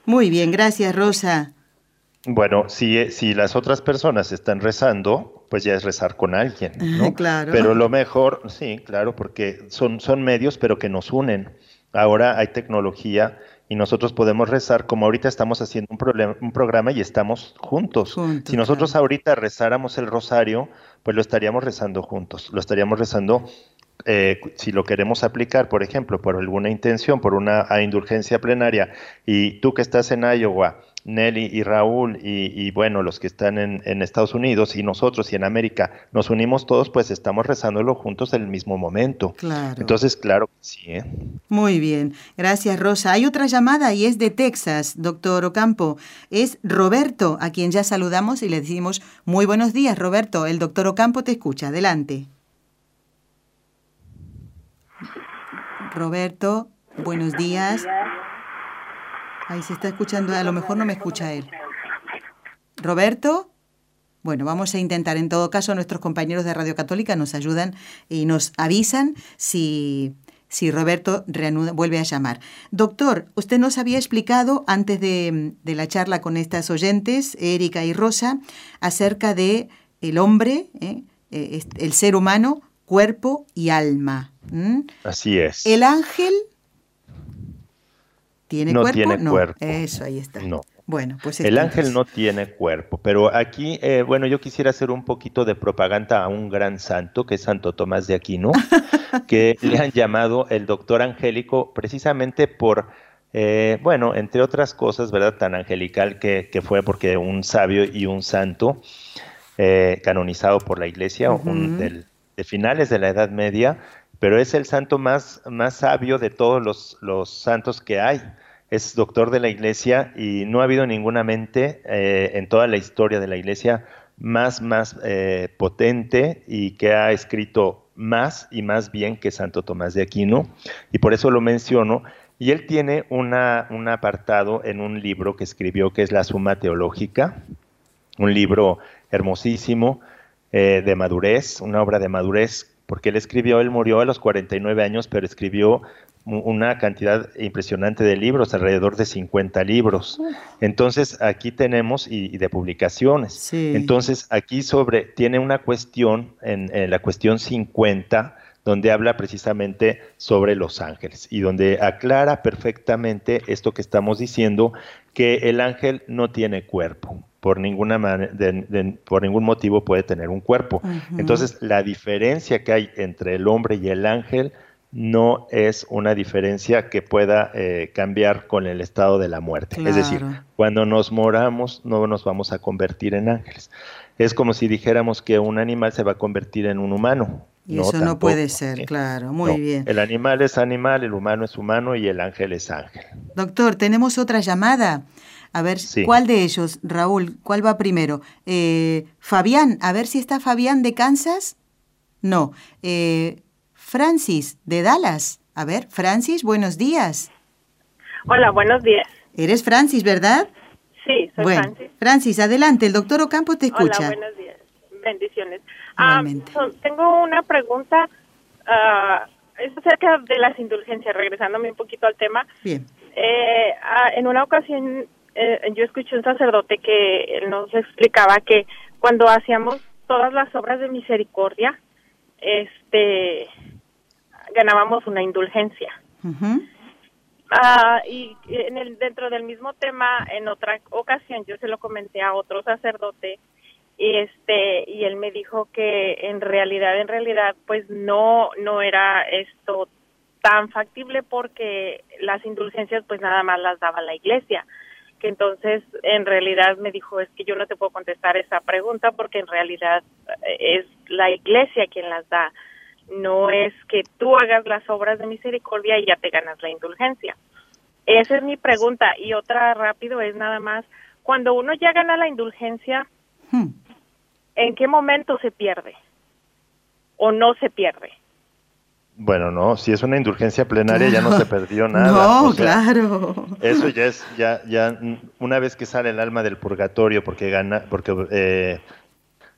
Muy bien, gracias Rosa. Bueno, si, si las otras personas están rezando, pues ya es rezar con alguien, ¿no? claro. Pero lo mejor, sí, claro, porque son, son medios, pero que nos unen. Ahora hay tecnología y nosotros podemos rezar como ahorita estamos haciendo un, un programa y estamos juntos. si nosotros ahorita rezáramos el rosario, pues lo estaríamos rezando juntos, lo estaríamos rezando eh, si lo queremos aplicar, por ejemplo, por alguna intención, por una indulgencia plenaria, y tú que estás en Iowa, Nelly y Raúl y, bueno, los que están en, Estados Unidos y nosotros y en América nos unimos todos, pues estamos rezándolo juntos en el mismo momento. Claro. Entonces, claro sí. ¿eh? Muy bien. Gracias, Rosa. Hay otra llamada y es de Texas, doctor Ocampo. Es Roberto, a quien ya saludamos y le decimos muy buenos días, Roberto. El doctor Ocampo te escucha. Adelante. Roberto, buenos días. Ahí se está escuchando, a lo mejor no me escucha él. Roberto. Bueno, vamos a intentar. En todo caso, nuestros compañeros de Radio Católica nos ayudan y nos avisan si, si Roberto vuelve a llamar. Doctor, usted nos había explicado antes de, la charla con estas oyentes, Erika y Rosa, acerca de el hombre, ¿eh? Eh, el ser humano, cuerpo y alma. Así es. El ángel ¿Tiene no cuerpo? tiene no. cuerpo. Eso, ahí está. No. Bueno, pues el ángel no tiene cuerpo, pero aquí, eh, bueno, yo quisiera hacer un poquito de propaganda a un gran santo, que es Santo Tomás de Aquino, que le han llamado el doctor angélico precisamente por, eh, bueno, entre otras cosas, ¿verdad? Tan angelical que, fue porque un sabio y un santo eh, canonizado por la iglesia de finales de la Edad Media, pero es el santo más, más sabio de todos los, los santos que hay es doctor de la iglesia y no ha habido ninguna mente eh, en toda la historia de la iglesia más, más eh, potente y que ha escrito más y más bien que Santo Tomás de Aquino, y por eso lo menciono. Y él tiene una, un apartado en un libro que escribió que es la Suma Teológica, un libro hermosísimo eh, de madurez, una obra de madurez, porque él escribió, él murió a los 49 años, pero escribió una cantidad impresionante de libros, alrededor de 50 libros. Entonces, aquí tenemos, y, de publicaciones. Entonces, aquí sobre, tiene una cuestión, en, la cuestión 50, donde habla precisamente sobre los ángeles y donde aclara perfectamente esto que estamos diciendo, que el ángel no tiene cuerpo. Por, ninguna por ningún motivo puede tener un cuerpo. Entonces, la diferencia que hay entre el hombre y el ángel no es una diferencia que pueda eh, cambiar con el estado de la muerte. Es decir, cuando nos moramos no nos vamos a convertir en ángeles. Es como si dijéramos que un animal se va a convertir en un humano. Y eso no puede ser, claro, muy bien. El animal es animal, el humano es humano y el ángel es ángel. Doctor, tenemos otra llamada. A ver, ¿cuál de ellos, Raúl? ¿Cuál va primero? Eh, Fabián, a ver si está Fabián de Kansas. No. Eh, Francis, de Dallas. A ver, Francis, buenos días. Hola, buenos días. Eres Francis, ¿verdad? Sí, soy bueno, Francis. Francis, adelante, el doctor Ocampo te escucha. Hola, buenos días. Bendiciones. Ah, tengo una pregunta. Uh, es acerca de las indulgencias, regresándome un poquito al tema. Bien. Eh, ah, en una ocasión eh, yo escuché un sacerdote que nos explicaba que cuando hacíamos todas las obras de misericordia, este ganábamos una indulgencia. Ah, y en el, dentro del mismo tema, en otra ocasión, yo se lo comenté a otro sacerdote y este y él me dijo que en realidad, en realidad, pues no no era esto tan factible porque las indulgencias pues nada más las daba la iglesia que entonces en realidad me dijo es que yo no te puedo contestar esa pregunta porque en realidad eh, es la iglesia quien las da no es que tú hagas las obras de misericordia y ya te ganas la indulgencia. Esa es mi pregunta. Y otra rápido es nada más, cuando uno ya gana la indulgencia, hmm. ¿en qué momento se pierde? ¿O no se pierde? Bueno, no, si es una indulgencia plenaria ya no se perdió nada. No, claro. Eso ya es, ya, ya, una vez que sale el alma del purgatorio porque gana, porque eh,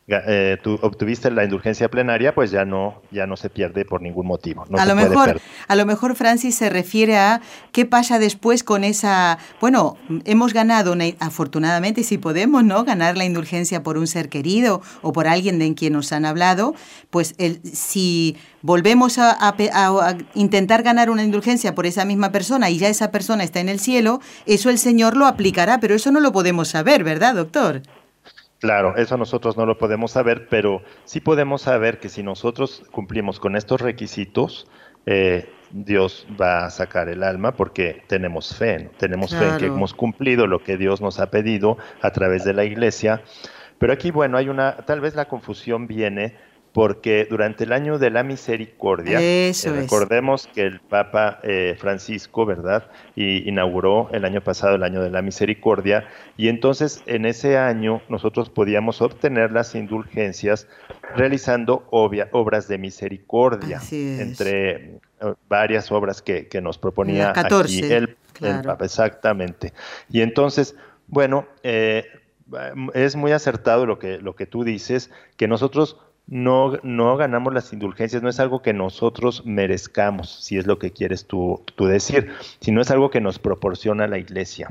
eh, tú obtuviste la indulgencia plenaria, pues ya no, ya no se pierde por ningún motivo. a, lo mejor, a lo mejor, Francis, se refiere a qué pasa después con esa... Bueno, hemos ganado, afortunadamente, si podemos, ¿no? Ganar la indulgencia por un ser querido o por alguien de quien nos han hablado, pues el, si volvemos a, a intentar ganar una indulgencia por esa misma persona y ya esa persona está en el cielo, eso el Señor lo aplicará, pero eso no lo podemos saber, ¿verdad, doctor? Claro, eso nosotros no lo podemos saber, pero sí podemos saber que si nosotros cumplimos con estos requisitos, eh, Dios va a sacar el alma porque tenemos fe, tenemos fe en que hemos cumplido lo que Dios nos ha pedido a través de la iglesia. Pero aquí, bueno, hay una, tal vez la confusión viene porque durante el año de la misericordia, eh, recordemos que el Papa eh, Francisco, ¿verdad?, y inauguró el año pasado el año de la misericordia, y entonces en ese año nosotros podíamos obtener las indulgencias realizando obras de misericordia, entre eh, varias obras que, nos proponía aquí el, Papa, exactamente. Y entonces, bueno, es muy acertado lo que, lo que tú dices, que nosotros no, no ganamos las indulgencias, no es algo que nosotros merezcamos, si es lo que quieres tú, tú decir, sino es algo que nos proporciona la iglesia.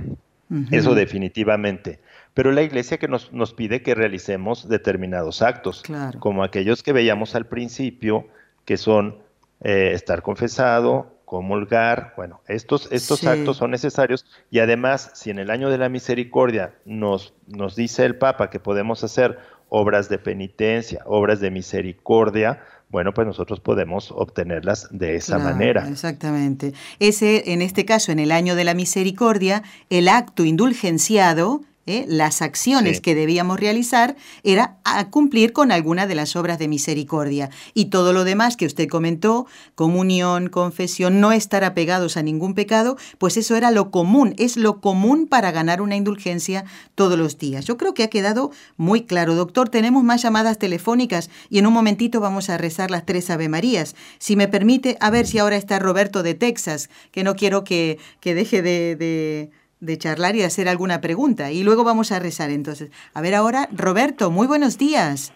Eso definitivamente. Pero la iglesia que nos, nos pide que realicemos determinados actos, como aquellos que veíamos al principio, que son eh, estar confesado, comulgar, bueno, estos, estos actos son necesarios y además, si en el año de la misericordia nos, nos dice el Papa que podemos hacer obras de penitencia, obras de misericordia, bueno, pues nosotros podemos obtenerlas de esa manera. Exactamente. Ese, en este caso, en el año de la misericordia, el acto indulgenciado ¿eh? las acciones que debíamos realizar era a cumplir con alguna de las obras de misericordia. Y todo lo demás que usted comentó, comunión, confesión, no estar apegados a ningún pecado, pues eso era lo común, es lo común para ganar una indulgencia todos los días. Yo creo que ha quedado muy claro. Doctor, tenemos más llamadas telefónicas y en un momentito vamos a rezar las tres Ave Marías. Si me permite, a ver si ahora está Roberto de Texas, que no quiero que, que deje de de charlar y hacer alguna pregunta. Y luego vamos a rezar entonces. A ver ahora, Roberto, muy buenos días.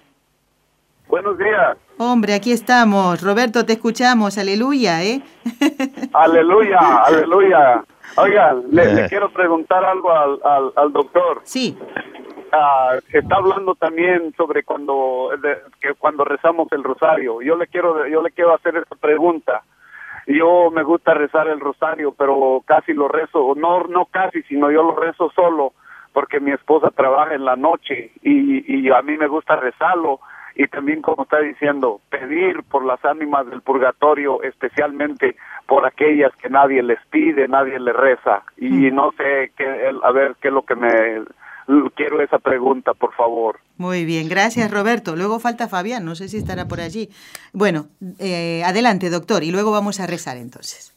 Buenos días. Hombre, aquí estamos. Roberto, te escuchamos. Aleluya, ¿eh? Aleluya, aleluya. Oiga, le, eh. quiero preguntar algo al, al, doctor. Sí. Ah, está hablando también sobre cuando que cuando rezamos el rosario. Yo le quiero yo le quiero hacer esta pregunta. Yo me gusta rezar el rosario, pero casi lo rezo, no no casi, sino yo lo rezo solo porque mi esposa trabaja en la noche y, y a mí me gusta rezarlo y también como está diciendo, pedir por las ánimas del purgatorio, especialmente por aquellas que nadie les pide, nadie les reza. Y mm. no sé, qué, a ver qué es lo que me... Quiero esa pregunta, por favor. Muy bien, gracias Roberto. Luego falta Fabián, no sé si estará por allí. Bueno, eh, adelante doctor, y luego vamos a rezar entonces.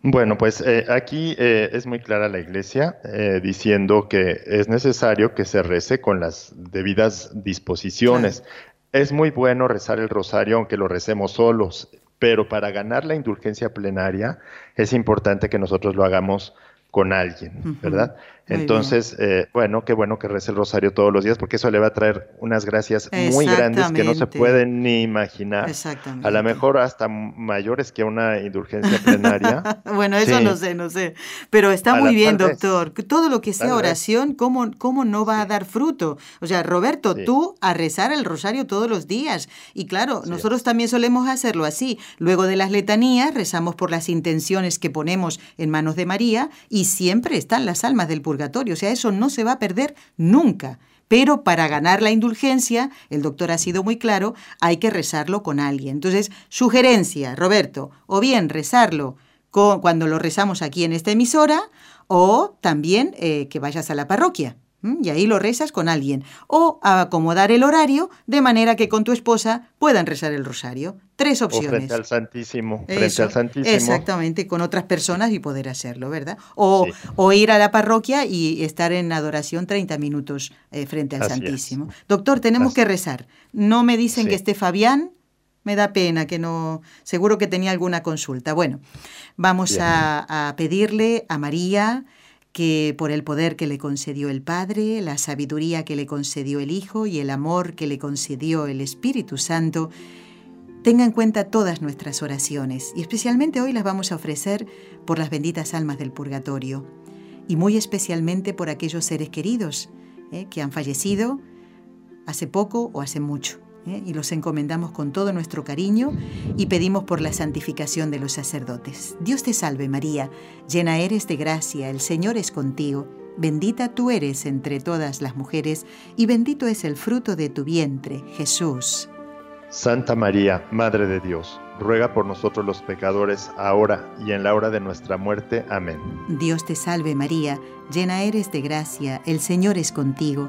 Bueno, pues eh, aquí eh, es muy clara la Iglesia diciendo que es necesario que se rece con las debidas disposiciones. Es muy bueno rezar el rosario aunque lo recemos solos, pero para ganar la indulgencia plenaria es importante que nosotros lo hagamos con alguien, ¿verdad? Entonces, eh, bueno, qué bueno que rece el rosario todos los días, porque eso le va a traer unas gracias muy grandes que no se pueden ni imaginar. Exactamente. A lo mejor hasta mayores que una indulgencia plenaria. bueno, eso no sé, no sé. Pero está muy bien, doctor. Todo lo que sea oración, ¿cómo, ¿cómo no va a dar fruto? O sea, Roberto, tú a rezar el rosario todos los días. Y claro, nosotros también solemos hacerlo así. Luego de las letanías, rezamos por las intenciones que ponemos en manos de María y siempre están las almas del purgatorio o sea, eso no se va a perder nunca. Pero para ganar la indulgencia, el doctor ha sido muy claro, hay que rezarlo con alguien. Entonces, sugerencia, Roberto, o bien rezarlo con, cuando lo rezamos aquí en esta emisora, o también eh, que vayas a la parroquia. Y ahí lo rezas con alguien. O acomodar el horario de manera que con tu esposa puedan rezar el rosario. Tres opciones. frente al Santísimo. frente al Santísimo. Exactamente, con otras personas y poder hacerlo, ¿verdad? O, o ir a la parroquia y estar en adoración 30 minutos eh, frente al Santísimo. Doctor, tenemos que rezar. No me dicen que esté Fabián. Me da pena que no. Seguro que tenía alguna consulta. Bueno, vamos a, a pedirle a María que por el poder que le concedió el Padre, la sabiduría que le concedió el Hijo y el amor que le concedió el Espíritu Santo, tenga en cuenta todas nuestras oraciones y especialmente hoy las vamos a ofrecer por las benditas almas del purgatorio y muy especialmente por aquellos seres queridos eh, que han fallecido hace poco o hace mucho. ¿Eh? y los encomendamos con todo nuestro cariño y pedimos por la santificación de los sacerdotes. Dios te salve María, llena eres de gracia, el Señor es contigo, bendita tú eres entre todas las mujeres y bendito es el fruto de tu vientre, Jesús. Santa María, Madre de Dios, ruega por nosotros los pecadores, ahora y en la hora de nuestra muerte. Amén. Dios te salve María, llena eres de gracia, el Señor es contigo.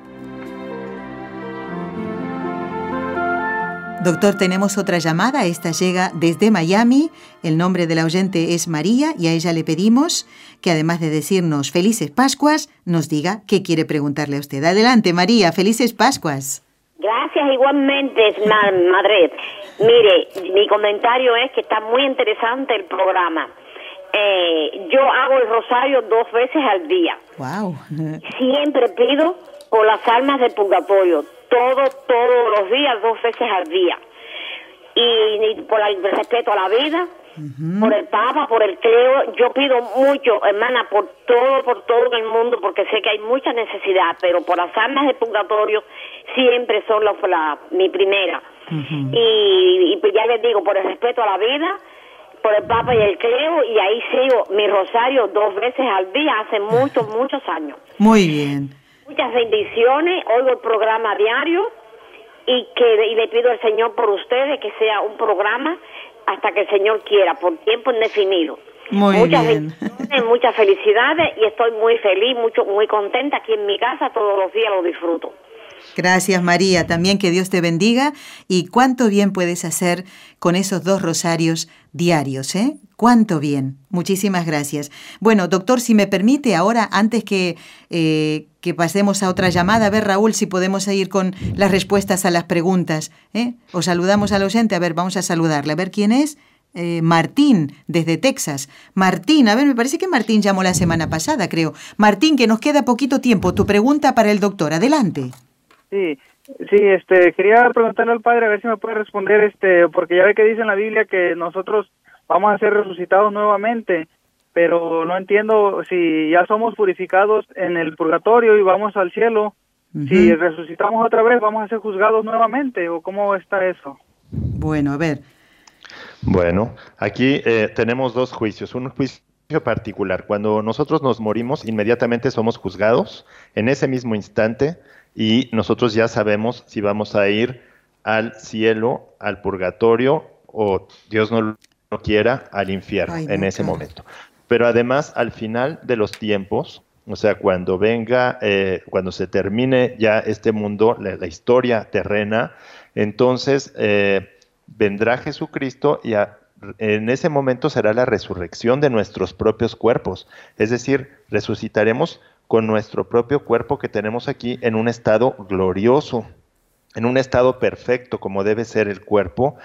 Doctor, tenemos otra llamada. Esta llega desde Miami. El nombre de la oyente es María y a ella le pedimos que además de decirnos felices Pascuas, nos diga qué quiere preguntarle a usted. Adelante, María. Felices Pascuas. Gracias igualmente, Madre. Mire, mi comentario es que está muy interesante el programa. Eh, yo hago el rosario dos veces al día. Wow. Siempre pido por las almas del purgatorio todo, todos los días, dos veces al día. Y, por el respeto a la vida, por el Papa, por el clero, yo pido mucho, hermana, por todo, por todo en el mundo, porque sé que hay mucha necesidad, pero por las almas de purgatorio siempre son los, la, mi primera. y, y pues ya les digo, por el respeto a la vida, por el Papa y el clero, y ahí sigo mi rosario dos veces al día, hace muchos, muchos años. Muy bien muchas bendiciones, oigo el programa diario y que y le pido al Señor por ustedes que sea un programa hasta que el Señor quiera, por tiempo indefinido. Muy muchas bien. bendiciones, muchas felicidades y estoy muy feliz, mucho muy contenta aquí en mi casa, todos los días lo disfruto. Gracias María, también que Dios te bendiga y cuánto bien puedes hacer con esos dos rosarios diarios, ¿eh? Cuánto bien. Muchísimas gracias. Bueno, doctor, si me permite ahora, antes que, eh, que pasemos a otra llamada, a ver Raúl si podemos ir con las respuestas a las preguntas. ¿eh? O saludamos al oyente, a ver, vamos a saludarle, a ver quién es. Eh, Martín, desde Texas. Martín, a ver, me parece que Martín llamó la semana pasada, creo. Martín, que nos queda poquito tiempo. Tu pregunta para el doctor, adelante. Sí, sí, este, quería preguntarle al padre a ver si me puede responder, este, porque ya ve que dice en la Biblia que nosotros vamos a ser resucitados nuevamente, pero no entiendo si ya somos purificados en el purgatorio y vamos al cielo, si resucitamos otra vez vamos a ser juzgados nuevamente o cómo está eso. Bueno, a ver. Bueno, aquí eh, tenemos dos juicios. Un juicio particular. Cuando nosotros nos morimos, inmediatamente somos juzgados en ese mismo instante y nosotros ya sabemos si vamos a ir al cielo, al purgatorio o Dios no lo quiera, al infierno Ay, en ese momento. Pero además, al final de los tiempos, o sea, cuando venga, eh, cuando se termine ya este mundo, la, la historia terrena, entonces eh, vendrá Jesucristo y a- en ese momento será la resurrección de nuestros propios cuerpos. Es decir, resucitaremos con nuestro propio cuerpo que tenemos aquí en un estado glorioso, en un estado perfecto como debe ser el cuerpo.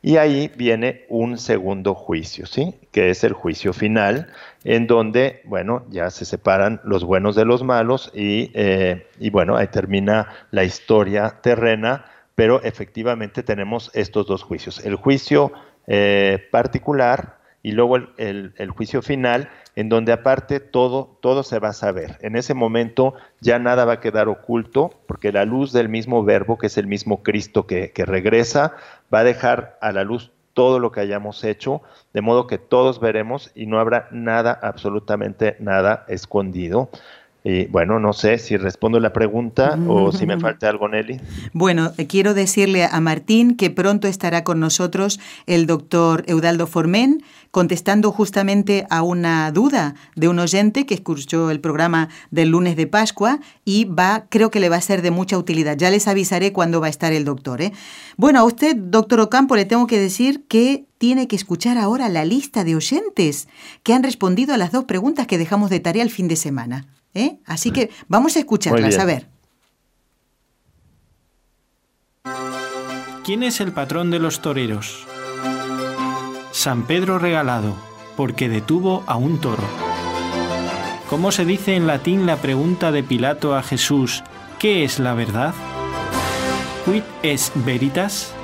Y ahí viene un segundo juicio, ¿sí? Que es el juicio final, en donde, bueno, ya se separan los buenos de los malos y, eh, y bueno, ahí termina la historia terrena, pero efectivamente tenemos estos dos juicios. El juicio eh, particular y luego el, juicio final, en donde aparte todo, todo se va a saber. En ese momento ya nada va a quedar oculto, porque la luz del mismo verbo, que es el mismo Cristo que regresa, va a dejar a la luz todo lo que hayamos hecho, de modo que todos veremos y no habrá nada, absolutamente nada escondido. Y bueno, no sé si respondo la pregunta o si me falta algo, Nelly. Bueno, eh, quiero decirle a Martín que pronto estará con nosotros el doctor Eudaldo Formen contestando justamente a una duda de un oyente que escuchó el programa del lunes de Pascua y va, creo que le va a ser de mucha utilidad. Ya les avisaré cuándo va a estar el doctor. ¿eh? Bueno, a usted, doctor Ocampo, le tengo que decir que tiene que escuchar ahora la lista de oyentes que han respondido a las dos preguntas que dejamos de tarea el fin de semana. ¿Eh? Así que vamos a escucharlas, a ver. ¿Quién es el patrón de los toreros? San Pedro Regalado, porque detuvo a un toro. ¿Cómo se dice en latín la pregunta de Pilato a Jesús, ¿qué es la verdad? Quid es veritas?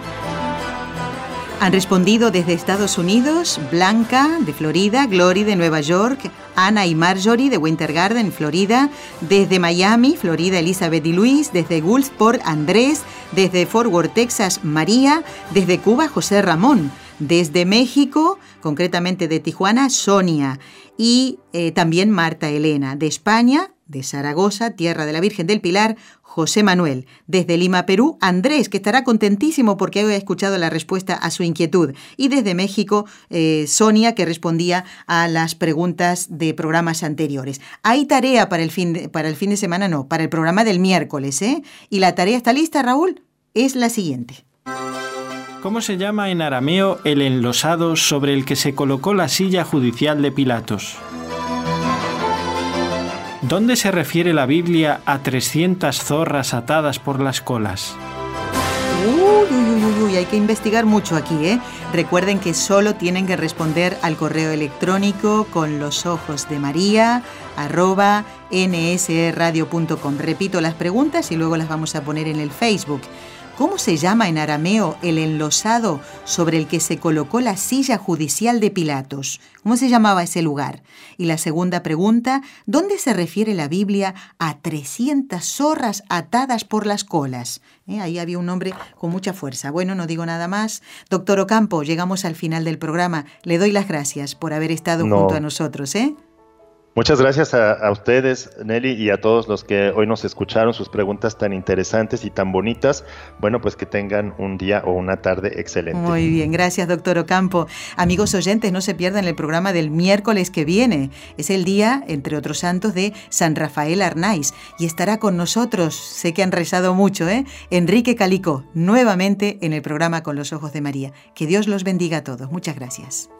Han respondido desde Estados Unidos Blanca de Florida, Glory de Nueva York, Ana y Marjorie de Winter Garden, Florida, desde Miami, Florida, Elizabeth y Luis, desde Gulfport, Andrés, desde Fort Worth, Texas, María, desde Cuba, José Ramón, desde México, concretamente de Tijuana, Sonia, y eh, también Marta Elena, de España, de Zaragoza, Tierra de la Virgen del Pilar, José Manuel. Desde Lima, Perú, Andrés, que estará contentísimo porque ha escuchado la respuesta a su inquietud. Y desde México, eh, Sonia, que respondía a las preguntas de programas anteriores. Hay tarea para el fin de, para el fin de semana, no, para el programa del miércoles, ¿eh? Y la tarea está lista, Raúl, es la siguiente. ¿Cómo se llama en arameo el enlosado sobre el que se colocó la silla judicial de Pilatos? ¿Dónde se refiere la Biblia a 300 zorras atadas por las colas? Uy, uy, uy, uy, hay que investigar mucho aquí, ¿eh? Recuerden que solo tienen que responder al correo electrónico con los ojos de María arroba nsradio.com. Repito las preguntas y luego las vamos a poner en el Facebook. ¿Cómo se llama en arameo el enlosado sobre el que se colocó la silla judicial de Pilatos? ¿Cómo se llamaba ese lugar? Y la segunda pregunta, ¿dónde se refiere la Biblia a 300 zorras atadas por las colas? ¿Eh? Ahí había un hombre con mucha fuerza. Bueno, no digo nada más. Doctor Ocampo, llegamos al final del programa. Le doy las gracias por haber estado No. junto a nosotros. ¿eh? Muchas gracias a, ustedes, Nelly, y a todos los que hoy nos escucharon sus preguntas tan interesantes y tan bonitas. Bueno, pues que tengan un día o una tarde excelente. Muy bien, gracias, doctor Ocampo. Amigos oyentes, no se pierdan el programa del miércoles que viene. Es el día, entre otros santos, de San Rafael Arnaiz y estará con nosotros, sé que han rezado mucho, ¿eh? Enrique Calico, nuevamente en el programa Con los Ojos de María. Que Dios los bendiga a todos. Muchas gracias.